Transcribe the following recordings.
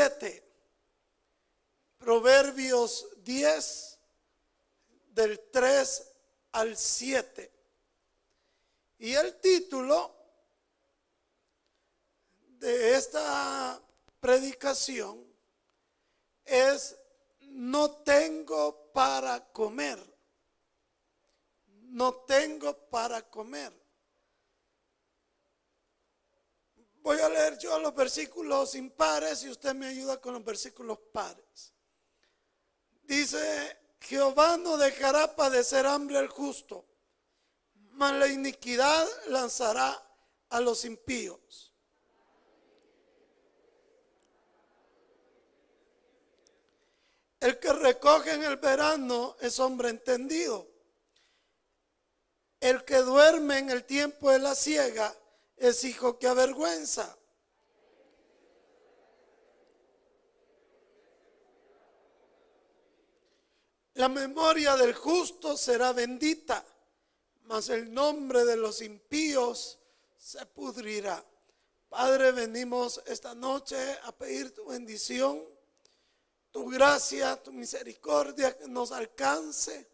7. Proverbios 10, del 3 al 7. Y el título de esta predicación es No tengo para comer. No tengo para comer. Voy a leer yo los versículos impares y usted me ayuda con los versículos pares. Dice, Jehová no dejará padecer hambre al justo, mas la iniquidad lanzará a los impíos. El que recoge en el verano es hombre entendido. El que duerme en el tiempo de la siega es hijo que avergüenza. La memoria del justo será bendita, mas el nombre de los impíos se pudrirá. Padre, venimos esta noche a pedir tu bendición, tu gracia, tu misericordia que nos alcance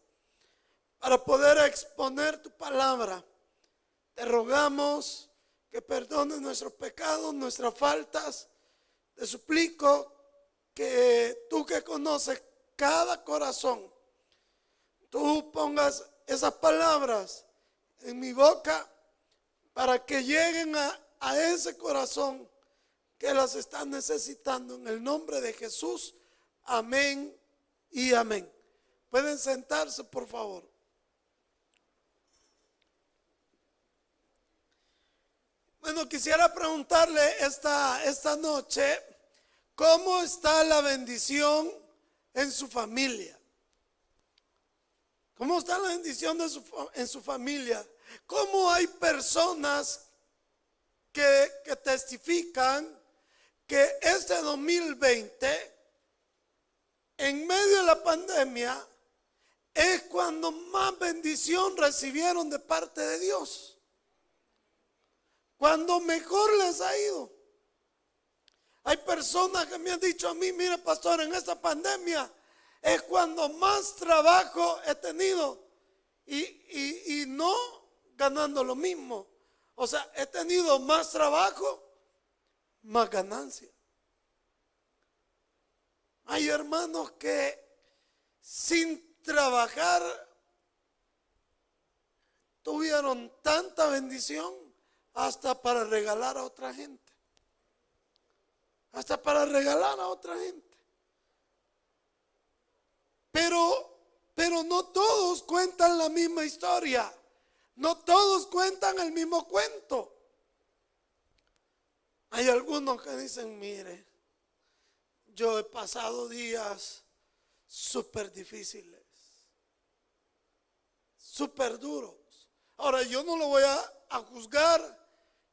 para poder exponer tu palabra. Te rogamos que perdones nuestros pecados, nuestras faltas. Te suplico que tú que conoces cada corazón, tú pongas esas palabras en mi boca para que lleguen a, ese corazón que las está necesitando. En el nombre de Jesús, amén y amén. Pueden sentarse, por favor. Bueno, quisiera preguntarle esta, esta noche, ¿cómo está la bendición en su familia? ¿Cómo está la bendición de su, en su familia? ¿Cómo hay personas que, que testifican que este 2020, en medio de la pandemia, es cuando más bendición recibieron de parte de Dios? Cuando mejor les ha ido. Hay personas que me han dicho a mí, mire pastor, en esta pandemia es cuando más trabajo he tenido y, no ganando lo mismo. O sea, he tenido más trabajo, más ganancia. Hay hermanos que sin trabajar tuvieron tanta bendición hasta para regalar a otra gente hasta para regalar a otra gente. Pero, pero no todos cuentan la misma historia. No todos cuentan el mismo cuento. Hay algunos que dicen, mire, yo he pasado días súper difíciles, súper duros. Ahora yo no lo voy a, a juzgar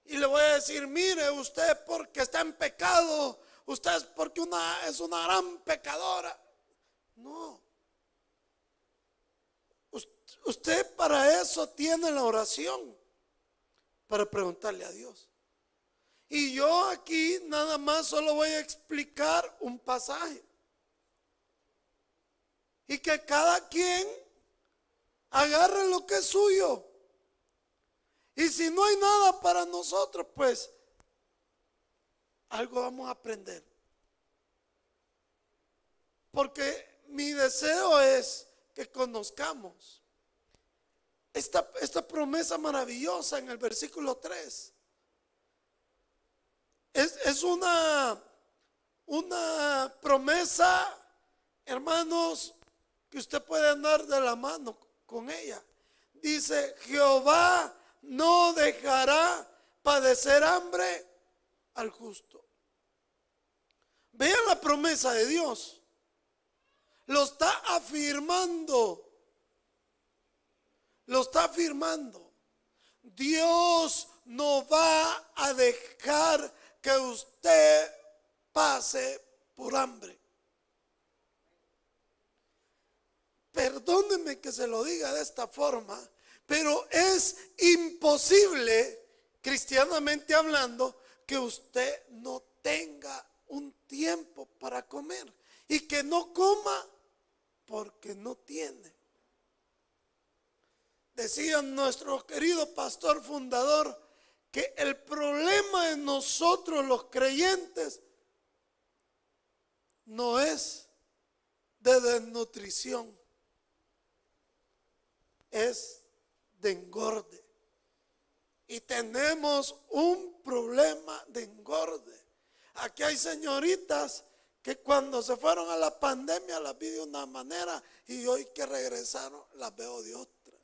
y le voy a decir, mire, usted porque está en pecado, usted es porque una, es una gran pecadora. No. Usted para eso tiene la oración, para preguntarle a Dios. Y yo aquí nada más solo voy a explicar un pasaje. Y que cada quien agarre lo que es suyo. Y si no hay nada para nosotros, pues algo vamos a aprender. Porque mi deseo es que conozcamos esta, esta promesa maravillosa en el versículo 3. Es, es una, una promesa, hermanos, que usted puede andar de la mano con ella. Dice, Jehová no dejará padecer hambre al justo. Vean la promesa de Dios. Lo está afirmando. Lo está afirmando. Dios no va a dejar que usted pase por hambre. Perdóneme que se lo diga de esta forma, pero es imposible, cristianamente hablando, que usted no tenga un tiempo y que no coma porque no tiene. Decía nuestro querido pastor fundador que el problema de nosotros los creyentes no es de desnutrición, es de engorde. Y tenemos un problema de engorde. Aquí hay señoritas que cuando se fueron a la pandemia las vi de una manera y hoy que regresaron las veo de otra.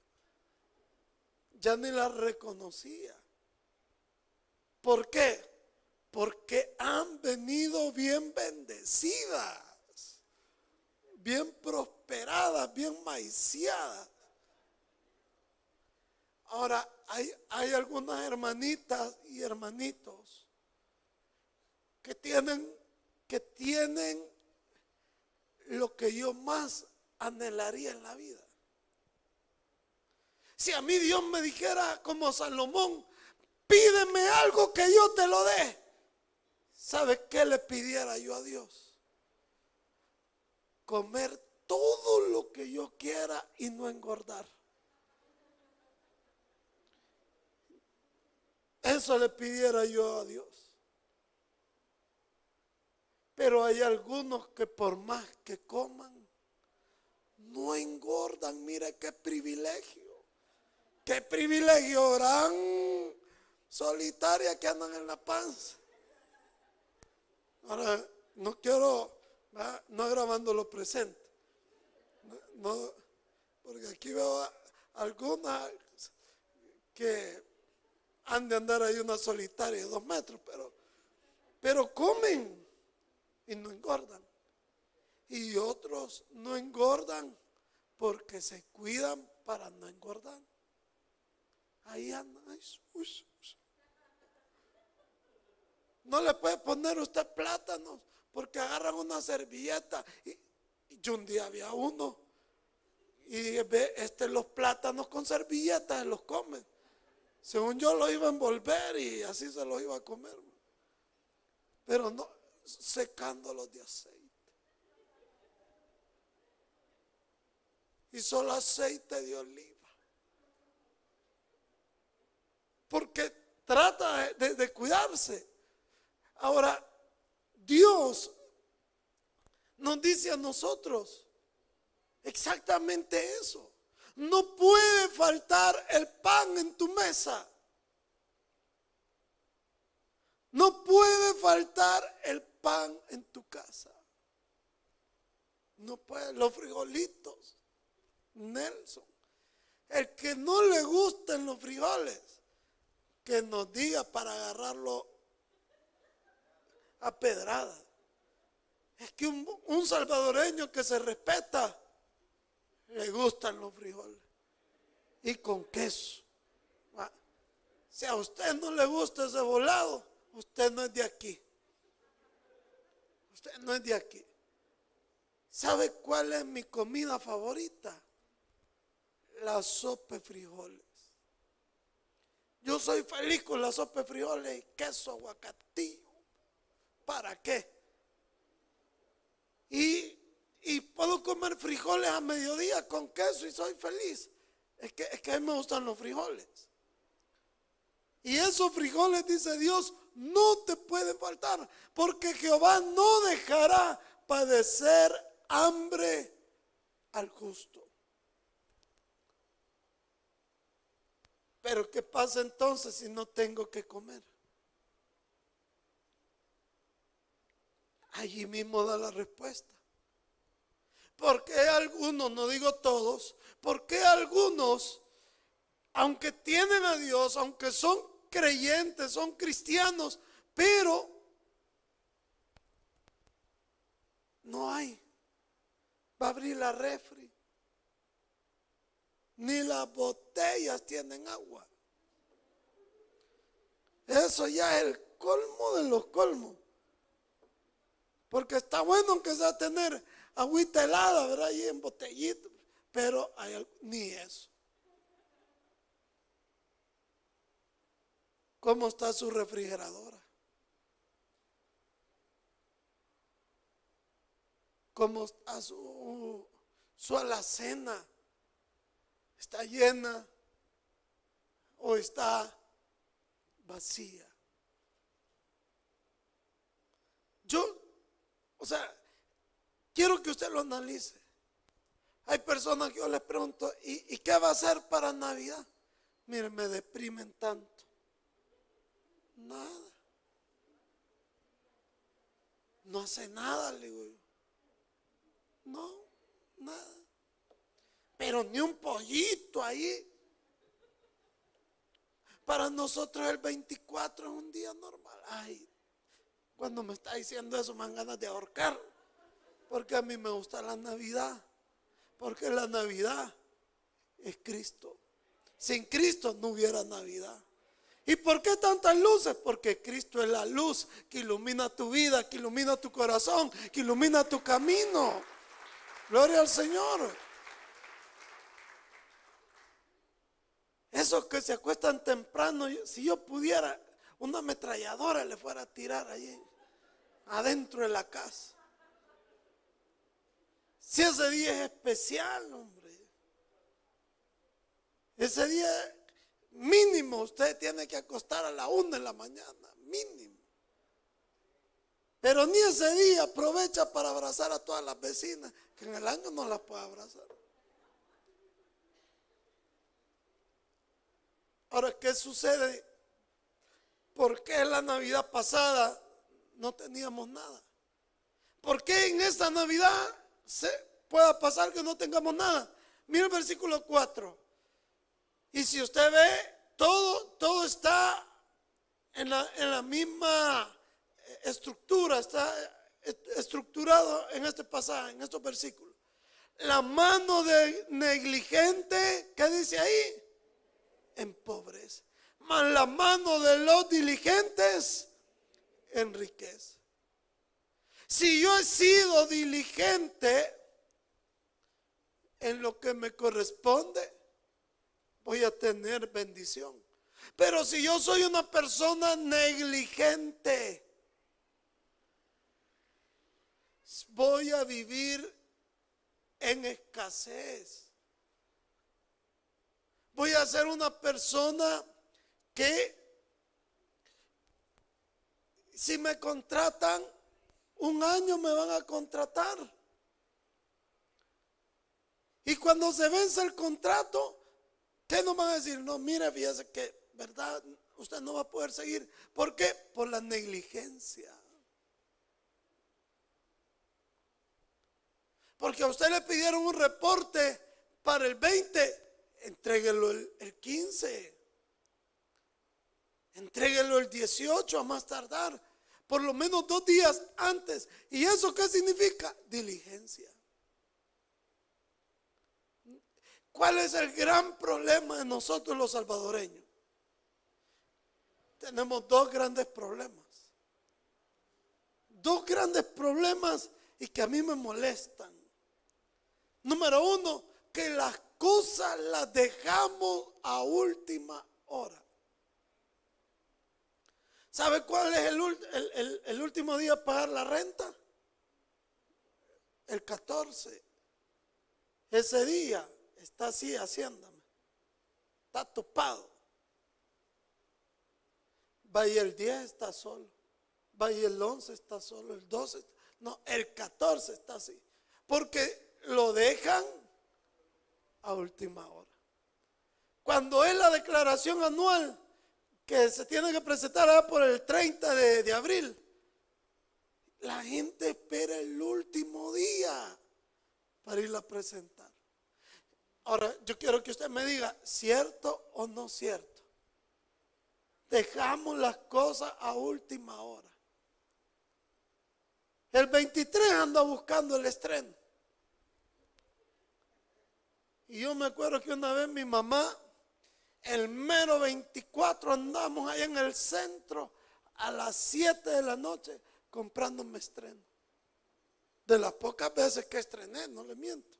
Ya ni las reconocía. ¿Por qué? Porque han venido bien bendecidas, bien prosperadas, bien maiciadas. Ahora, hay, hay algunas hermanitas y hermanitos que tienen, que tienen lo que yo más anhelaría en la vida. Si a mí Dios me dijera como Salomón, pídeme algo que yo te lo dé. ¿Sabe qué le pidiera yo a Dios? Comer todo lo que yo quiera y no engordar. Eso le pidiera yo a Dios. Pero hay algunos que por más que coman, no engordan. Mire qué privilegio. Qué privilegio gran solitaria que andan en la panza. Ahora, no quiero, no grabando lo presente. No, porque aquí veo algunas que han de andar ahí una solitaria de dos metros, pero, pero comen y no engordan. Y otros no engordan porque se cuidan para no engordar. Ahí andan. No le puede poner usted plátanos porque agarran una servilleta. Y, yo un día había uno y ve este los plátanos con servilletas los comen. Según yo lo iba a envolver y así se los iba a comer. Pero no, secándolos de aceite. Y solo aceite de oliva. Porque trata de, cuidarse. Ahora, Dios nos dice a nosotros exactamente eso. No puede faltar el pan en tu mesa. No puede faltar el pan en tu casa. No puede, los frijolitos. Nelson. El que no le gusten los frijoles, que nos diga para agarrarlo a pedrada. Es que un, un salvadoreño que se respeta le gustan los frijoles. Y con queso. Ah, si a usted no le gusta ese volado, usted no es de aquí. Usted no es de aquí. ¿Sabe cuál es mi comida favorita? La sopa de frijoles. Yo soy feliz con la sopa de frijoles y queso aguacatillo. ¿Para qué? Y y puedo comer frijoles a mediodía con queso y soy feliz. Es que, es que a mí me gustan los frijoles. Y esos frijoles, dice Dios, no te pueden faltar, porque Jehová no dejará padecer hambre al justo. Pero ¿qué pasa entonces si no tengo que comer? Allí mismo da la respuesta. ¿Por qué algunos, no digo todos, por qué algunos, aunque tienen a Dios, aunque son creyentes, son cristianos, pero no hay? Va a abrir la refri. Ni las botellas tienen agua. Eso ya es el colmo de los colmos. Porque está bueno que sea tener agüita helada, ¿verdad? Ahí en botellito. Pero hay, ni eso. ¿Cómo está su refrigeradora? cómo está su, su alacena. ¿Está llena o está vacía? Yo, o sea, quiero que usted lo analice. Hay personas que yo les pregunto, ¿y, qué va a hacer para Navidad? Miren, me deprimen tanto. Nada. No hace nada, le digo yo. No, nada. Pero ni un pollito ahí. Para nosotros el 24 es un día normal. Ay, cuando me está diciendo eso me dan ganas de ahorcar. Porque a mí me gusta la Navidad. Porque la Navidad es Cristo. Sin Cristo no hubiera Navidad. ¿Y por qué tantas luces? Porque Cristo es la luz que ilumina tu vida, que ilumina tu corazón, que ilumina tu camino. Gloria al Señor. Esos que se acuestan temprano, si yo pudiera, una ametralladora le fuera a tirar ahí, adentro de la casa. Si ese día es especial, hombre. Ese día mínimo usted tiene que acostar a la una de la mañana, mínimo. Pero ni ese día aprovecha para abrazar a todas las vecinas, que en el año no las puede abrazar. Ahora, ¿qué sucede? ¿Por qué la Navidad pasada no teníamos nada? ¿Por qué en esta Navidad se pueda pasar que no tengamos nada. Mira el versículo 4. Y si usted ve, todo, todo está en la, en la misma estructura, está estructurado en este pasaje, en estos versículos. La mano de negligente, ¿qué dice ahí? Empobrece. Mas la mano de los diligentes enriquece. Si yo he sido diligente en lo que me corresponde, voy a tener bendición. Pero si yo soy una persona negligente, voy a vivir en escasez. Voy a ser una persona que si me contratan, un año me van a contratar. Y cuando se vence el contrato, ¿qué nos van a decir? No, mire, fíjese que, ¿verdad? Usted no va a poder seguir. ¿Por qué? Por la negligencia. Porque a usted le pidieron un reporte para el 20, entréguelo el, el 15. Entréguelo el 18 a más tardar por lo menos dos días antes. ¿Y eso qué significa? Diligencia. ¿Cuál es el gran problema de nosotros los salvadoreños? Tenemos dos grandes problemas. Dos grandes problemas y que a mí me molestan. Número uno, que las cosas las dejamos a última hora. ¿Sabe cuál es el, último día para pagar la renta? El 14. Ese día está así haciéndome. Está topado. Vaya el 10 está solo. Vaya el 11 está solo. El 12. No, el 14 está así. Porque lo dejan a última hora. Cuando es la declaración anual, que se tiene que presentar por el 30 de, abril. La gente espera el último día para irla a presentar. Ahora, yo quiero que usted me diga, ¿cierto o no cierto? Dejamos las cosas a última hora. El 23 anda buscando el estreno. Y yo me acuerdo que una vez mi mamá el mero 24 andamos ahí en el centro a las 7 de la noche comprando un estreno. De las pocas veces que estrené, no le miento.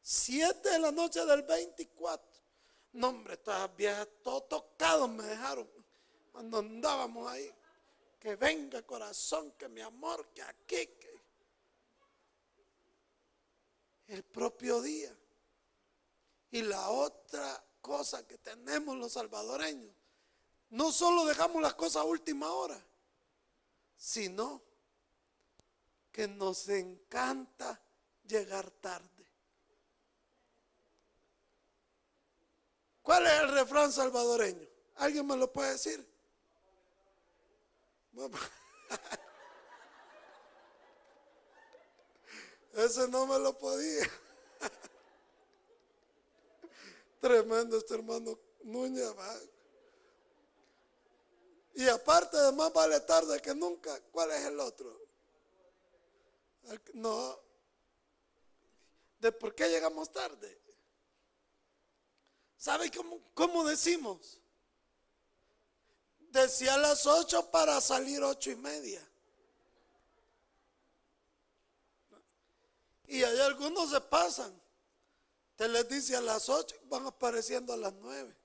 7 de la noche del 24. No, hombre, todas viejas, todo tocado me dejaron cuando andábamos ahí. Que venga corazón, que mi amor, que aquí, que... el propio día. Y la otra cosa que tenemos los salvadoreños, no solo dejamos las cosas a última hora, sino que nos encanta llegar tarde. ¿Cuál es el refrán salvadoreño? ¿Alguien me lo puede decir? Ese no me lo podía. Tremendo este hermano Núñez. Y aparte de más vale tarde que nunca, ¿cuál es el otro? no. ¿De por qué llegamos tarde? ¿Sabe cómo, cómo decimos? Decía a las ocho para salir ocho y media. Y hay algunos se pasan. Te les dice a las ocho, van apareciendo a las nueve.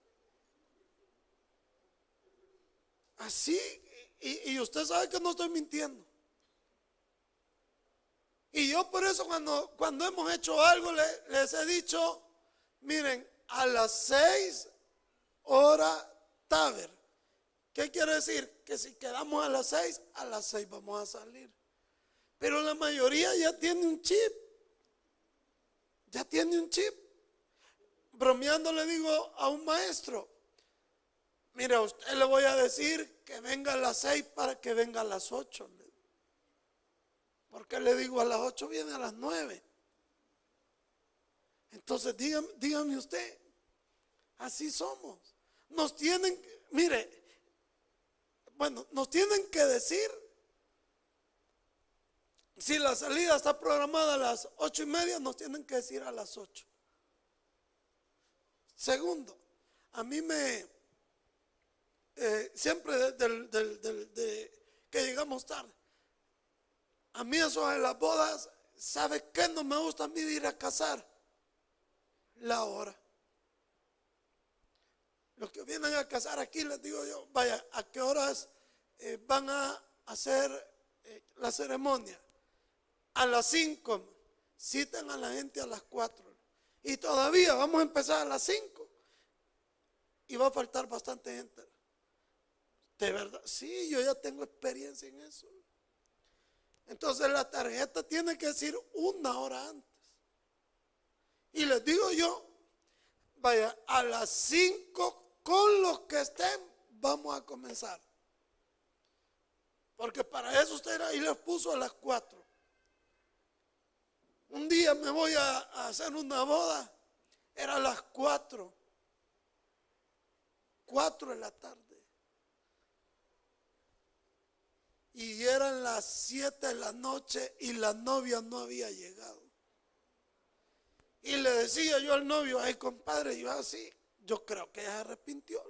Así, y, usted sabe que no estoy mintiendo. Y yo por eso cuando, cuando hemos hecho algo les he dicho, miren, a las seis hora taber. ¿Qué quiere decir? Que si quedamos a las seis, a las seis vamos a salir. Pero la mayoría ya tiene un chip. Ya tiene un chip. Bromeando le digo a un maestro, mire, a usted le voy a decir que venga a las seis para que venga a las ocho. Porque le digo a las ocho viene a las nueve. Entonces dígame, dígame usted, así somos. Nos tienen, mire, bueno, nos tienen que decir si la salida está programada a las ocho y media, nos tienen que decir a las ocho. Segundo, a mí me, eh, siempre de, que llegamos tarde, a mí eso de las bodas, ¿sabe qué no me gusta a mí ir a casar? La hora. Los que vienen a casar aquí les digo yo, vaya, ¿a qué horas eh, van a hacer eh, la ceremonia? A las 5. Citen a la gente a las 4. Y todavía vamos a empezar a las 5. Y va a faltar bastante gente. De verdad, sí, yo ya tengo experiencia en eso. Entonces la tarjeta tiene que decir una hora antes. Y les digo yo, vaya, a las 5 con los que estén, vamos a comenzar. Porque para eso usted ahí les puso a las 4. Un día me voy a, hacer una boda. Era las 4. 4 de la tarde. Y eran las 7 de la noche y la novia no había llegado. Y le decía yo al novio, ay compadre, yo así, yo creo que ella se arrepintió.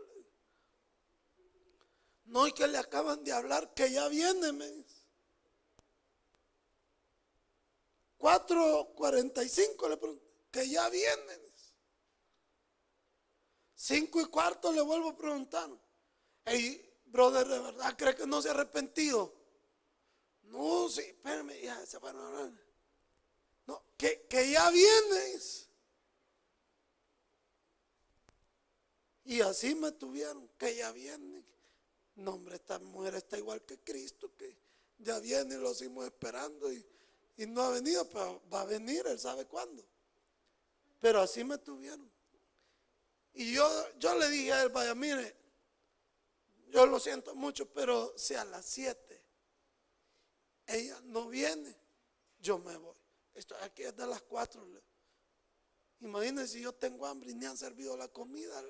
No, y que le acaban de hablar que ya viene, 4.45 le pregunto, que ya viene. 5 y cuarto le vuelvo a preguntar. Hey, brother, ¿de verdad cree que no se ha arrepentido? No, sí, espérame, ya se van a. No, que, que ya vienes. Y así me tuvieron, que ya viene. No, hombre, esta mujer está igual que Cristo, que ya viene lo seguimos esperando. Y, y no ha venido, pero va a venir, él sabe cuándo. Pero así me tuvieron. Y yo, yo le dije a él, vaya, mire, yo lo siento mucho, pero si a las 7 ella no viene, yo me voy. Estoy aquí desde las 4. Imagínense yo tengo hambre y ni han servido la comida.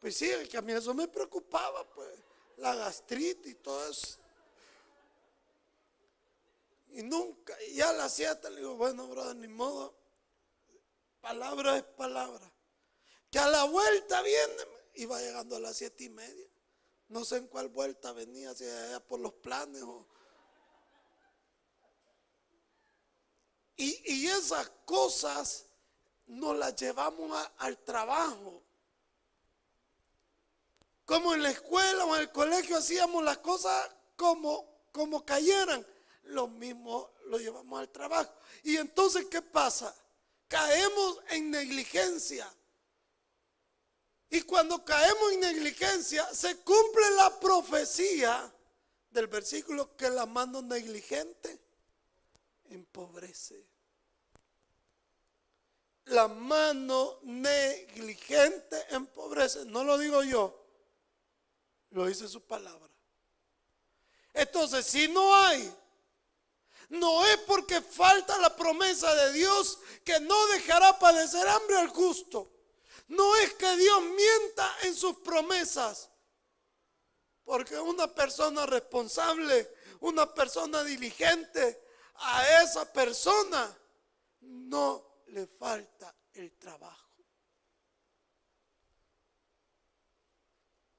Pues sí, que a mí eso me preocupaba, pues, la gastritis y todo eso. Y nunca, y a las 7 le digo, bueno, brother, ni modo. Palabra es palabra. Que a la vuelta viene, iba llegando a las siete y media. No sé en cuál vuelta venía, si allá por los planes o. Y, esas cosas nos las llevamos al trabajo. Como en la escuela o en el colegio hacíamos las cosas como, como cayeran. Lo mismo lo llevamos al trabajo. Y entonces, ¿qué pasa? Caemos en negligencia. Y cuando caemos en negligencia, se cumple la profecía del versículo que la mano negligente empobrece. La mano negligente empobrece. No lo digo yo, lo dice su palabra. Entonces, si no hay, no es porque falta la promesa de Dios que no dejará padecer hambre al justo. No es que Dios mienta en sus promesas. Porque una persona responsable, una persona diligente, a esa persona no le falta el trabajo.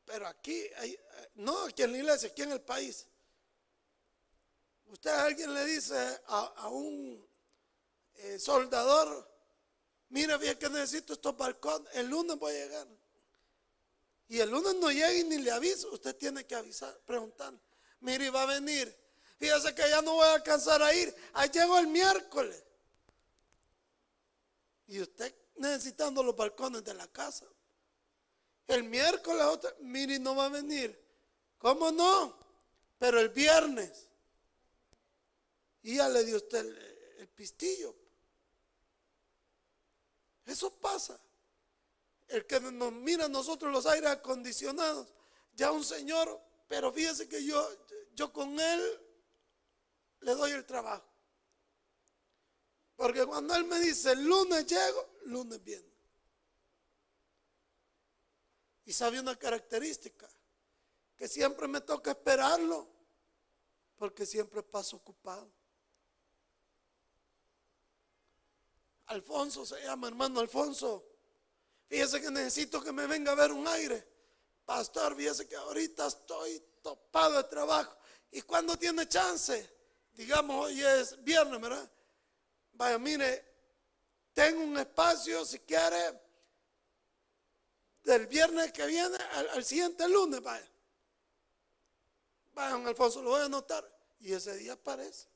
Pero aquí, hay, no aquí en la iglesia, aquí en el país. Usted alguien le dice a, un eh, soldador, mira bien que necesito estos balcones, el lunes voy a llegar. Y el lunes no llega y ni le avisa, usted tiene que avisar, preguntar, mire, va a venir. Fíjese que ya no voy a alcanzar a ir, ahí llego el miércoles. Y usted necesitando los balcones de la casa. El miércoles, otra, mire, no va a venir. ¿Cómo no? Pero el viernes. Y ya le dio usted el, pistillo. Eso pasa. El que nos mira a nosotros los aires acondicionados, ya un señor, pero fíjese que yo, yo con él le doy el trabajo. Porque cuando él me dice, lunes llego, lunes viene. Y sabe una característica, que siempre me toca esperarlo, porque siempre paso ocupado. Alfonso se llama, hermano Alfonso. Fíjese que necesito que me venga a ver un aire. Pastor, fíjese que ahorita estoy topado de trabajo. ¿Y cuando tiene chance? Digamos, hoy es viernes, ¿verdad? Vaya, mire, tengo un espacio, si quiere, del viernes que viene al, siguiente lunes, vaya. Vaya, don Alfonso, lo voy a anotar. Y ese día aparece.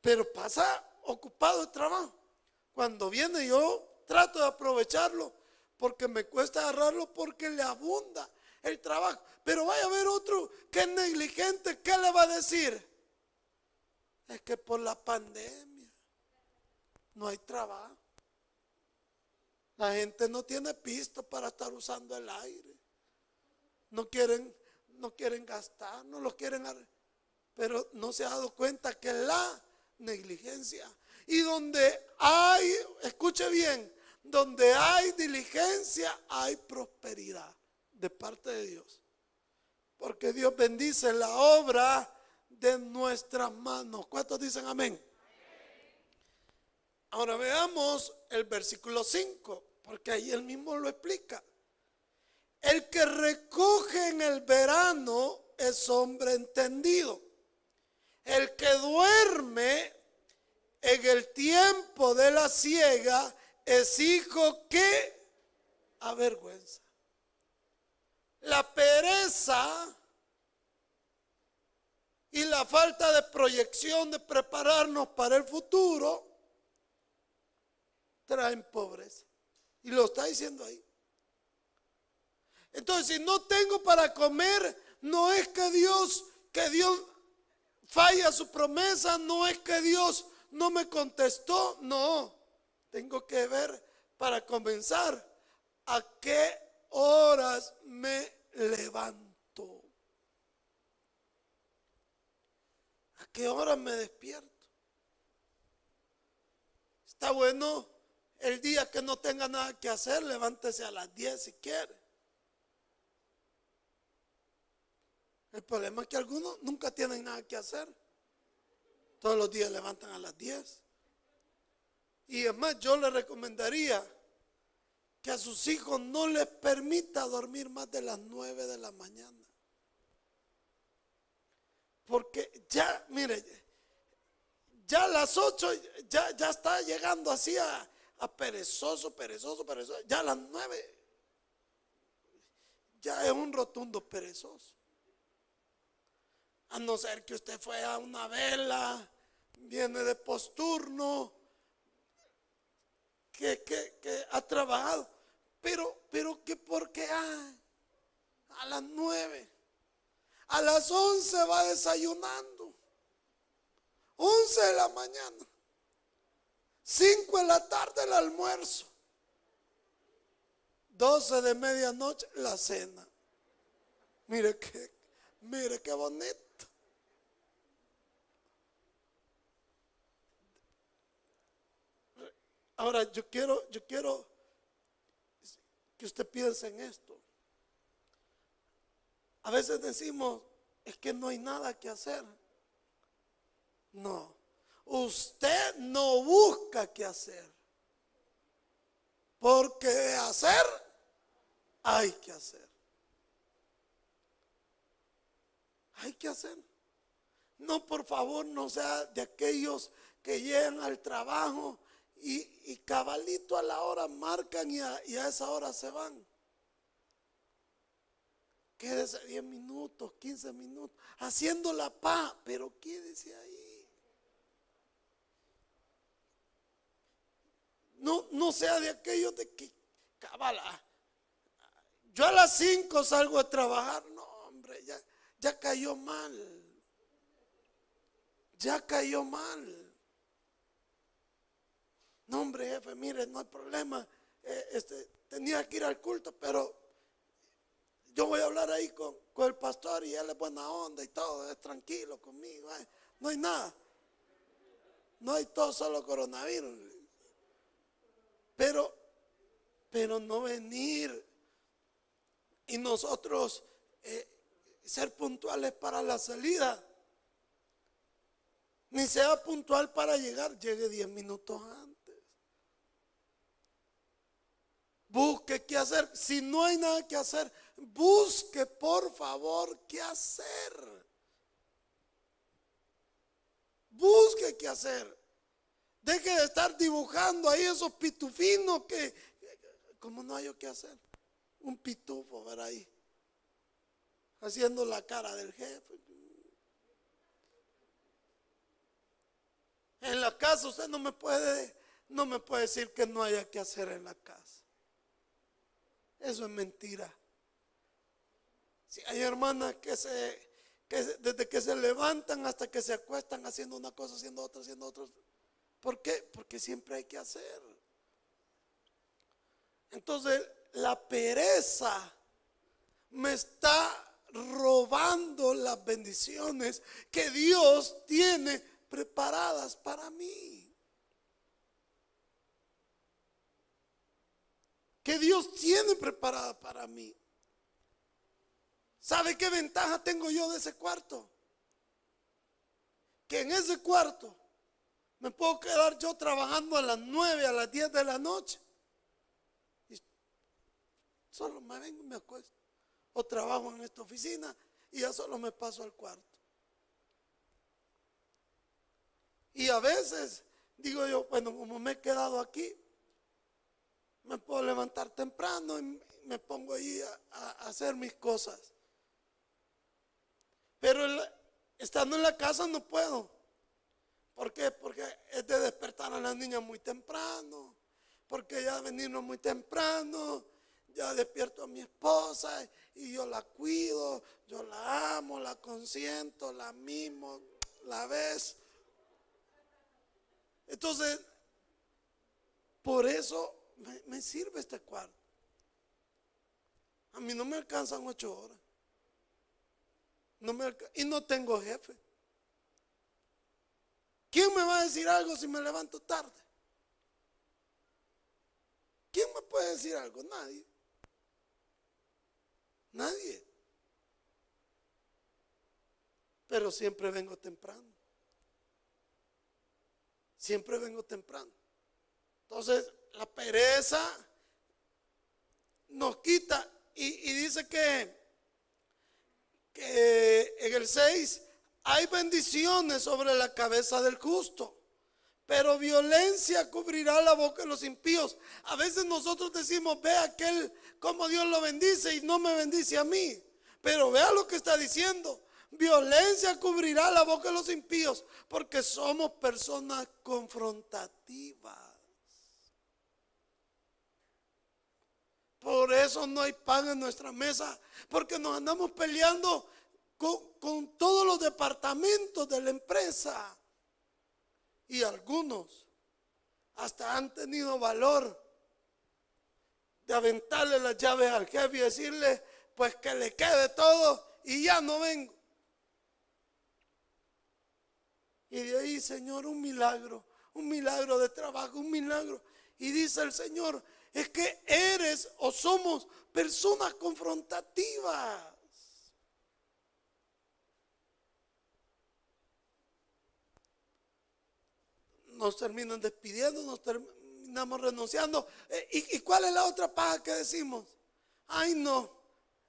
Pero pasa ocupado de trabajo. Cuando viene yo trato de aprovecharlo porque me cuesta agarrarlo porque le abunda el trabajo. Pero vaya a ver otro que es negligente, ¿qué le va a decir? Es que por la pandemia no hay trabajo. La gente no tiene pisto para estar usando el aire. No quieren, no quieren gastar, no lo quieren. Pero no se ha dado cuenta que la negligencia. Y donde hay, escuche bien, donde hay diligencia, hay prosperidad de parte de Dios. Porque Dios bendice la obra de nuestras manos. ¿Cuántos dicen amén? Ahora veamos el versículo 5, porque ahí él mismo lo explica. El que recoge en el verano es hombre entendido. El que duerme en el tiempo de la ciega es hijo que avergüenza. La pereza y la falta de proyección de prepararnos para el futuro traen pobreza. Y lo está diciendo ahí. Entonces, si no tengo para comer, no es que Dios, que Dios falla su promesa, no es que Dios no me contestó, no. Tengo que ver para comenzar a qué horas me levanto. ¿A qué hora me despierto? Está bueno el día que no tenga nada que hacer, levántese a las 10 si quiere. El problema es que algunos nunca tienen nada que hacer. Todos los días levantan a las 10. Y además yo le recomendaría que a sus hijos no les permita dormir más de las 9 de la mañana. Porque ya, mire, ya a las 8 ya, ya está llegando así a, a perezoso, perezoso, perezoso. Ya a las 9 ya es un rotundo perezoso. A no ser que usted fue a una vela, viene de posturno, que, que, ha trabajado. Pero, pero que porque ah, a las nueve, a las once va desayunando. Once de la mañana. Cinco de la tarde el almuerzo. Doce de medianoche la cena. Mire que, mire qué bonito. Ahora yo quiero, yo quiero que usted piense en esto. A veces decimos, es que no hay nada que hacer. No, usted no busca qué hacer. Porque hacer, hay que hacer. Hay que hacer. No, por favor, no sea de aquellos que llegan al trabajo y, cabalito a la hora marcan y a, esa hora se van. Quédese 10 minutos, 15 minutos, haciendo la paz, pero quédese ahí. No, no sea de aquellos de que cabala. Yo a las 5 salgo a trabajar. No, hombre, ya, ya cayó mal. Ya cayó mal. No, hombre, jefe, mire, no hay problema. Eh, este, tenía que ir al culto, pero yo voy a hablar ahí con, el pastor y él es buena onda y todo, es tranquilo conmigo. Eh. No hay nada. No hay todo solo coronavirus. Pero, pero no venir y nosotros eh, ser puntuales para la salida. Ni sea puntual para llegar, llegue 10 minutos antes. Busque qué hacer. Si no hay nada que hacer, busque por favor qué hacer. Busque qué hacer. Deje de estar dibujando ahí esos pitufinos que, como no hay qué hacer. Un pitufo, ver ahí. Haciendo la cara del jefe. En la casa usted no me puede, no me puede decir que no haya que hacer en la casa. Eso es mentira. Si hay hermanas que se que desde que se levantan hasta que se acuestan haciendo una cosa, haciendo otra, haciendo otra. ¿Por qué? Porque siempre hay que hacer. Entonces, la pereza me está robando las bendiciones que Dios tiene preparadas para mí. Que Dios tiene preparada para mí. ¿Sabe qué ventaja tengo yo de ese cuarto? Que en ese cuarto me puedo quedar yo trabajando a las 9, a las 10 de la noche. Y solo me vengo y me acuesto. O trabajo en esta oficina y ya solo me paso al cuarto. Y a veces digo yo, bueno, como me he quedado aquí, me puedo levantar temprano y me pongo ahí a, hacer mis cosas. Pero estando en la casa no puedo. ¿Por qué? Porque es de despertar a las niñas muy temprano. Porque ya venirnos muy temprano. Ya despierto a mi esposa y yo la cuido, yo la amo, la consiento, la mimo, la ves. Entonces, por eso me, sirve este cuarto. A mí no me alcanzan ocho horas. No me y no tengo jefe. ¿Quién me va a decir algo si me levanto tarde? ¿Quién me puede decir algo? Nadie. Nadie. Pero siempre vengo temprano. Siempre vengo temprano. Entonces, la pereza nos quita y, dice que, que en el 6 hay bendiciones sobre la cabeza del justo, pero violencia cubrirá la boca de los impíos. A veces nosotros decimos, ve aquel como Dios lo bendice y no me bendice a mí. Pero vea lo que está diciendo. Violencia cubrirá la boca de los impíos porque somos personas confrontativas. Por eso no hay pan en nuestra mesa, porque nos andamos peleando con, todos los departamentos de la empresa. Y algunos hasta han tenido valor de aventarle las llaves al jefe y decirle, pues que le quede todo y ya no vengo. Y de ahí, Señor, un milagro, un milagro de trabajo, un milagro. Y dice el Señor, es que eres o somos personas confrontativas. Nos terminan despidiendo, nos terminamos renunciando. Eh, ¿Y, ¿Y, cuál es la otra paga que decimos? Ay, no,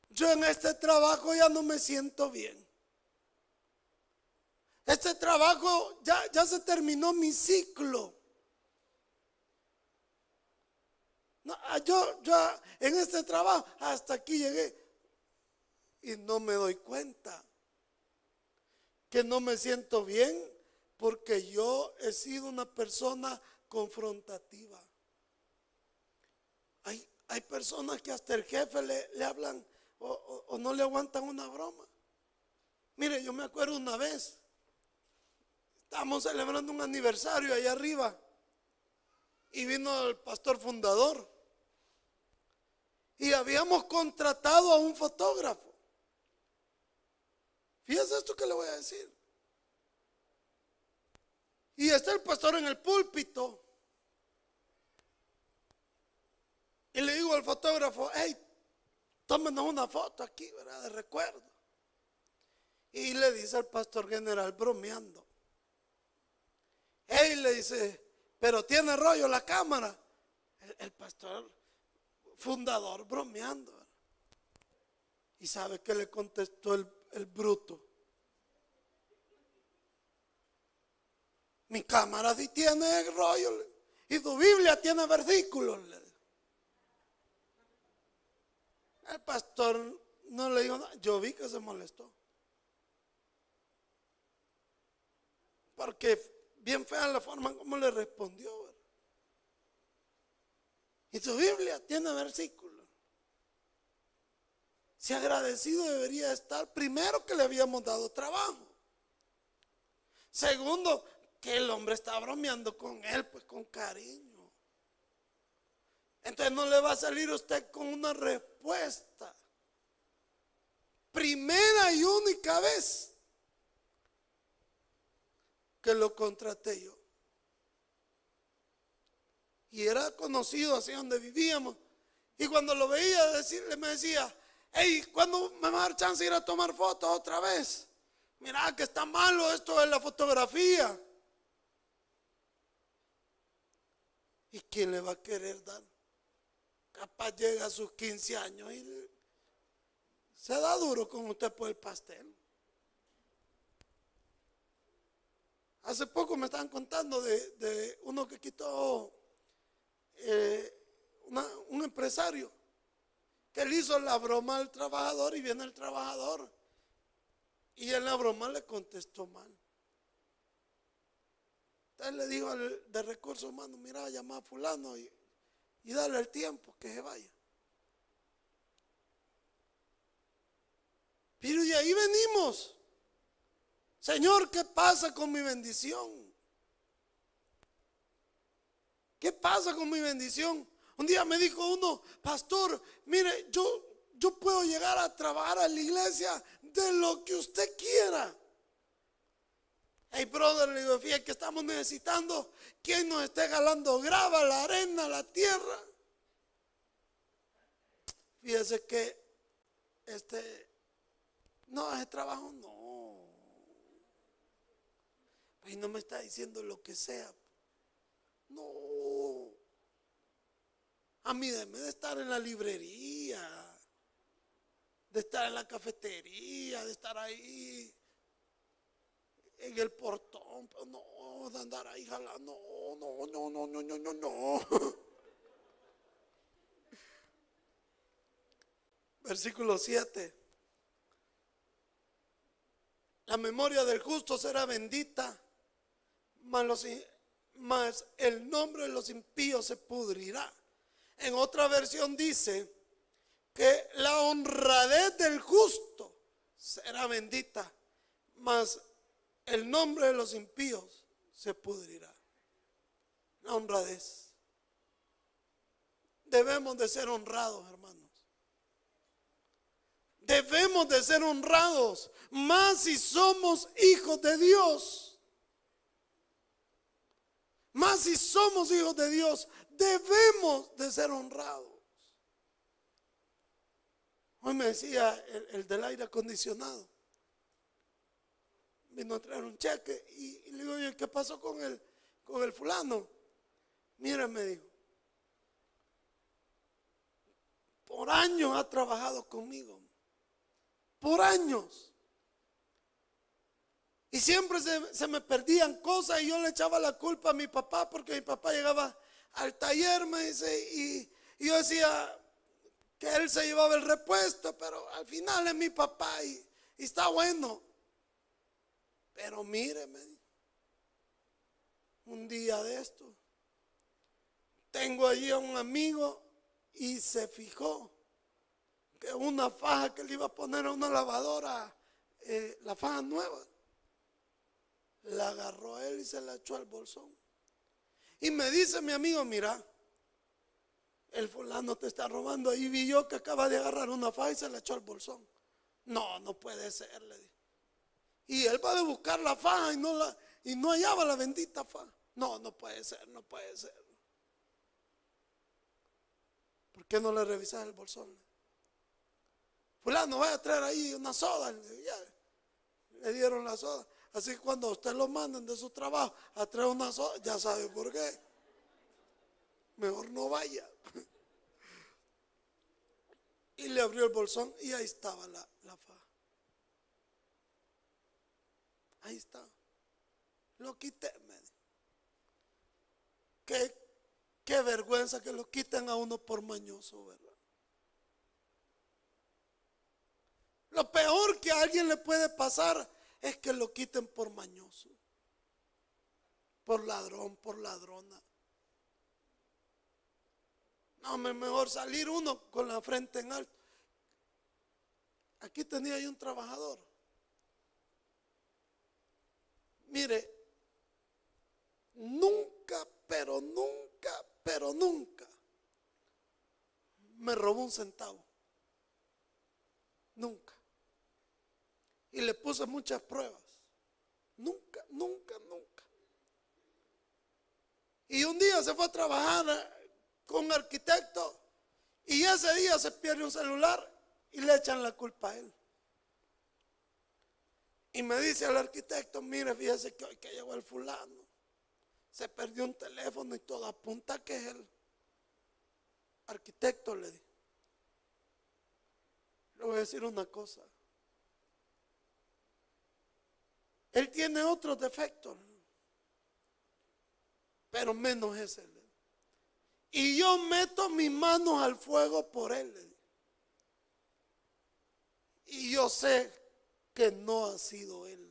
yo en este trabajo ya no me siento bien. Este trabajo ya, ya se terminó mi ciclo. Ah, yo, yo en este trabajo hasta aquí llegué y no me doy cuenta que no me siento bien porque yo he sido una persona confrontativa. Hay, hay personas que hasta el jefe le, le hablan o, o no le aguantan una broma. Mire, yo me acuerdo una vez, estábamos celebrando un aniversario allá arriba y vino el pastor fundador y habíamos contratado a un fotógrafo. Fíjese esto que le voy a decir. Y está el pastor en el púlpito. Y le digo al fotógrafo, hey, tómenos una foto aquí, ¿verdad? De recuerdo. Y le dice al pastor general bromeando. Hey, le dice, pero tiene rollo la cámara. el pastor fundador bromeando. ¿Y sabe que le contestó el, bruto? Mi cámara sí tiene rollo y tu Biblia tiene versículos. El pastor no le dijo nada. Yo vi que se molestó. Porque bien fea la forma como le respondió. Y su Biblia tiene versículos. Si agradecido debería estar, primero que le habíamos dado trabajo. Segundo, que el hombre está bromeando con él, pues con cariño. Entonces no le va a salir usted con una respuesta. Primera y única vez que lo contraté yo y era conocido así donde vivíamos. Y cuando lo veía decirle, me decía, hey, ¿cuándo me va a dar chance ir a tomar fotos otra vez? Mira que está malo esto de la fotografía. ¿Y quién le va a querer dar? Capaz llega a sus 15 años y se da duro con usted por el pastel. Hace poco me estaban contando de, de uno que quitó eh, un empresario que le hizo la broma al trabajador y viene el trabajador y en la broma le contestó mal. Entonces le dijo al de recursos humanos, mira, llama a fulano y, y dale el tiempo que se vaya. Pero de ahí venimos. Señor, ¿qué pasa con mi bendición? ¿Qué pasa con mi bendición? Un día me dijo uno, pastor, mire, yo, yo puedo llegar a trabajar a la iglesia de lo que usted quiera. Hey, brother, le digo, fíjate que estamos necesitando quien nos esté jalando grava, la arena, la tierra. Fíjese que este, no, ese trabajo no. Y no me está diciendo lo que sea. No. A mí debe de estar en la librería, de estar en la cafetería, de estar ahí en el portón, pero no, de andar ahí jalando, no, no, no, no, no, no, no. Versículo 7. La memoria del justo será bendita, mas, el nombre de los impíos se pudrirá. En otra versión dice que la honradez del justo será bendita, mas el nombre de los impíos se pudrirá. La honradez. Debemos de ser honrados, hermanos. Debemos de ser honrados, más si somos hijos de Dios. Más si somos hijos de Dios, debemos de ser honrados. Hoy me decía el, del aire acondicionado. Vino a traer un cheque y, le digo, ¿qué pasó con el, con el fulano? Mira, me dijo, por años ha trabajado conmigo. Por años. Y siempre se, me perdían cosas y yo le echaba la culpa a mi papá porque mi papá llegaba al taller, me dice, y, yo decía que él se llevaba el repuesto, pero al final es mi papá y, está bueno. Pero míreme, un día de esto, tengo allí a un amigo y se fijó que una faja que le iba a poner a una lavadora, eh, la faja nueva, la agarró él y se la echó al bolsón. Y me dice mi amigo, mira, el fulano te está robando. Y vi yo que acaba de agarrar una faja y se la echó al bolsón. No, no puede ser, le dije. Y él va a buscar la faja y no, la, y no hallaba la bendita faja. No, no puede ser, no puede ser. ¿Por qué no le revisas el bolsón? Fulano, vaya a traer ahí una soda. le dieron la soda. Así que cuando usted lo manden de su trabajo a traer una soda, ya sabe por qué. Mejor no vaya. Y le abrió el bolsón y ahí estaba la, la faja. Ahí está. Lo quité, me Qué, qué vergüenza que lo quiten a uno por mañoso, ¿verdad? Lo peor que a alguien le puede pasar es que lo quiten por mañoso, por ladrón, por ladrona. No, mejor salir uno con la frente en alto. Aquí tenía yo un trabajador. Mire, nunca, pero nunca, pero nunca me robó un centavo. Nunca y le puse muchas pruebas. Nunca, nunca, nunca. Y un día se fue a trabajar con un arquitecto y ese día se pierde un celular y le echan la culpa a él. Y me dice al arquitecto, mire, fíjese que hoy que llegó el fulano, se perdió un teléfono y todo apunta que es el arquitecto, le di. Le voy a decir una cosa. Él tiene otros defectos, pero menos ese. Y yo meto mis manos al fuego por él. Y yo sé que no ha sido él.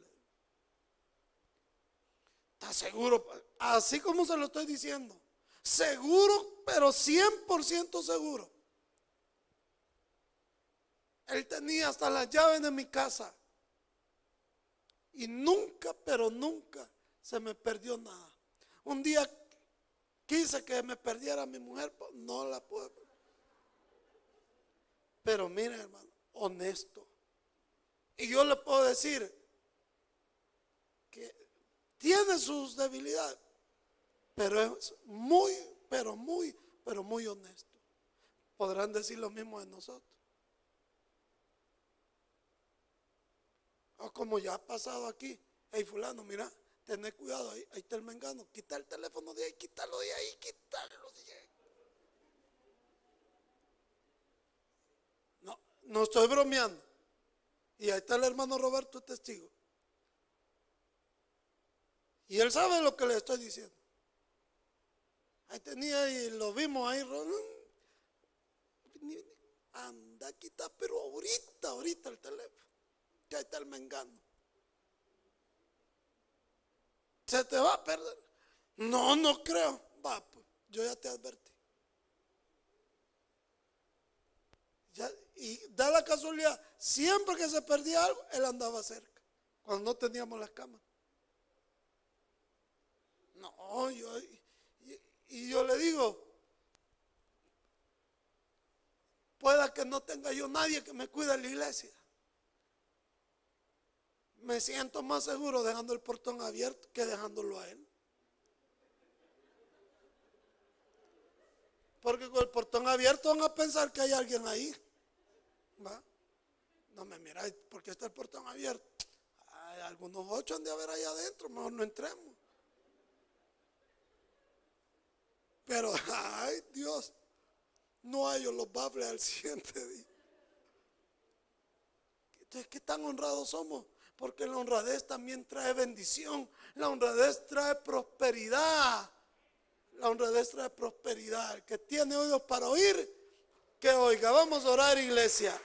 ¿Está seguro? Así como se lo estoy diciendo. Seguro, pero 100% seguro. Él tenía hasta las llaves de mi casa. Y nunca, pero nunca se me perdió nada. Un día quise que me perdiera mi mujer, pues no la puedo. Pero mire, hermano, honesto. Y yo le puedo decir que tiene sus debilidades, pero es muy, pero muy, pero muy honesto. Podrán decir lo mismo de nosotros. O como ya ha pasado aquí. Hey, fulano, mira, tened cuidado, ahí, ahí está el mengano. Quita el teléfono de ahí, quítalo de ahí, quítalo de ahí. No, no estoy bromeando. Y ahí está el hermano Roberto testigo. Y él sabe lo que le estoy diciendo. Ahí tenía y lo vimos ahí. Anda, quita, pero ahorita, ahorita el teléfono que ahí está el mengano. se te va a perder. No, no creo. Va, pues, yo ya te advertí. y da la casualidad, siempre que se perdía algo, él andaba cerca, cuando no teníamos las camas. No, yo, y yo le digo, pueda que no tenga yo nadie que me cuide en la iglesia. Me siento más seguro dejando el portón abierto que dejándolo a él. Porque con el portón abierto van a pensar que hay alguien ahí. ¿Va? No me miráis porque está el portón abierto. Algunos ocho han de haber ahí adentro, mejor no entremos. Pero, ay Dios, no hay los bables al siguiente día. Entonces, ¿qué tan honrados somos? Porque la honradez también trae bendición. La honradez trae prosperidad. La honradez trae prosperidad. El que tiene oídos para oír, que oiga. Vamos a orar, iglesia.